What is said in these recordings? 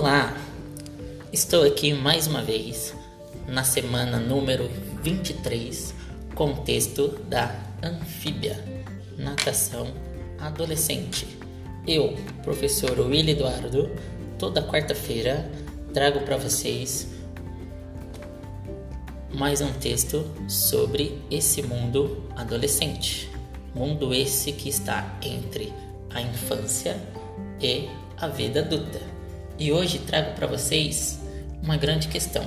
Olá, estou aqui mais uma vez na semana número 23 com o texto da Anfíbia, Natação Adolescente. Eu, professor Willy Eduardo, toda quarta-feira trago para vocês mais um texto sobre esse mundo adolescente. Mundo esse que está entre a infância e a vida adulta. E hoje trago para vocês uma grande questão: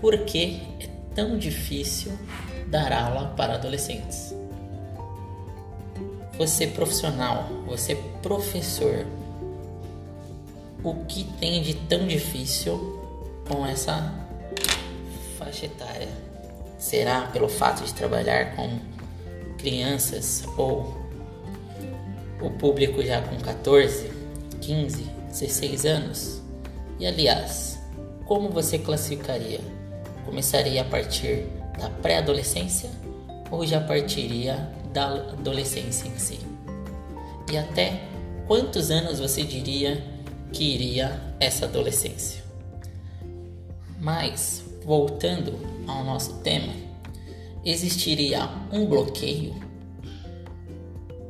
por que é tão difícil dar aula para adolescentes? Você profissional, você professor, o que tem de tão difícil com essa faixa etária? Será pelo fato de trabalhar com crianças ou o público já com 14, 15, 16 anos? E aliás, como você classificaria? Começaria a partir da pré-adolescência ou já partiria da adolescência em si? E até quantos anos você diria que iria essa adolescência? Mas, voltando ao nosso tema, existiria um bloqueio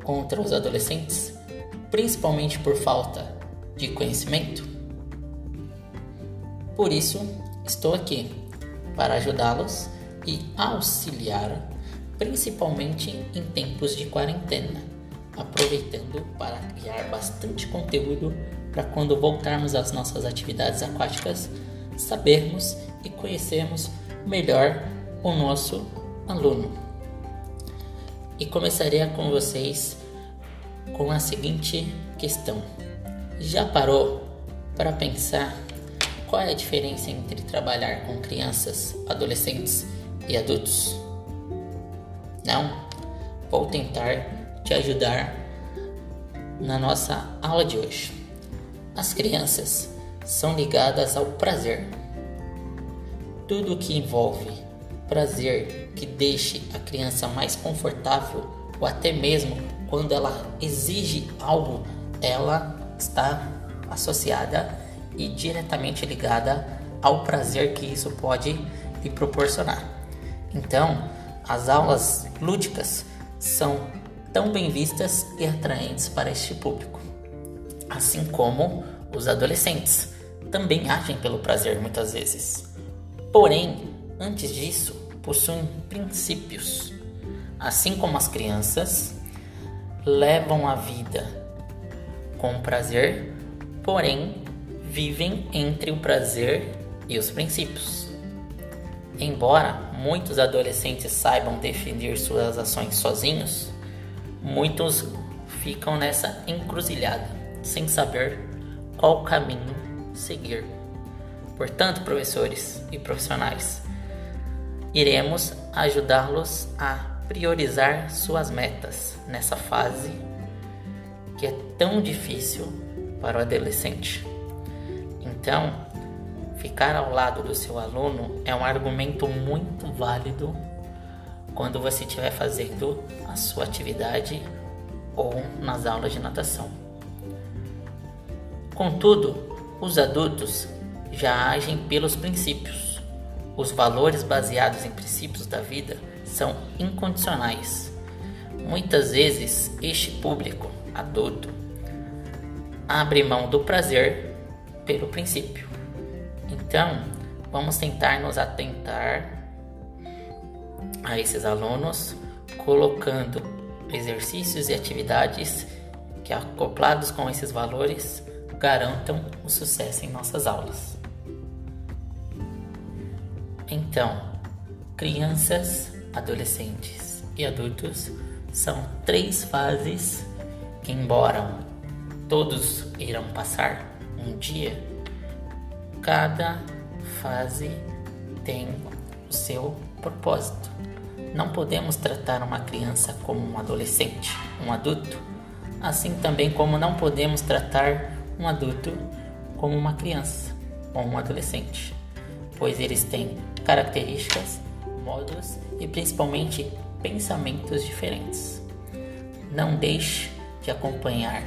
contra os adolescentes, principalmente por falta de conhecimento? Por isso, estou aqui para ajudá-los e auxiliar, principalmente em tempos de quarentena, aproveitando para criar bastante conteúdo para quando voltarmos às nossas atividades aquáticas, sabermos e conhecermos melhor o nosso aluno. E começaria com vocês com a seguinte questão: já parou para pensar qual é a diferença entre trabalhar com crianças, adolescentes e adultos? Não? Vou tentar te ajudar na nossa aula de hoje. As crianças são ligadas ao prazer. Tudo que envolve prazer que deixe a criança mais confortável ou até mesmo quando ela exige algo, ela está associada e diretamente ligada ao prazer que isso pode lhe proporcionar. Então, as aulas lúdicas são tão bem vistas e atraentes para este público, assim como os adolescentes também agem pelo prazer muitas vezes. Porém, antes disso, possuem princípios. Assim como as crianças levam a vida com prazer, porém vivem entre o prazer e os princípios. Embora muitos adolescentes saibam definir suas ações sozinhos, muitos ficam nessa encruzilhada, sem saber qual caminho seguir. Portanto, professores e profissionais, iremos ajudá-los a priorizar suas metas nessa fase que é tão difícil para o adolescente. Então, ficar ao lado do seu aluno é um argumento muito válido quando você estiver fazendo a sua atividade ou nas aulas de natação. Contudo, os adultos já agem pelos princípios. Os valores baseados em princípios da vida são incondicionais. Muitas vezes, este público adulto abre mão do prazer pelo princípio. Então, vamos tentar nos atentar a esses alunos, colocando exercícios e atividades que, acoplados com esses valores, garantam o sucesso em nossas aulas. Então, crianças, adolescentes e adultos são três fases embora todos irão passar, um dia, cada fase tem o seu propósito. Não podemos tratar uma criança como um adolescente, um adulto, assim também como não podemos tratar um adulto como uma criança ou um adolescente, pois eles têm características, modos e principalmente pensamentos diferentes. Não deixe de acompanhar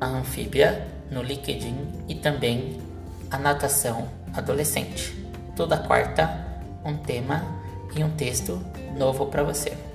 a anfíbia no LinkedIn e também a natação adolescente. Toda quarta, um tema e um texto novo para você.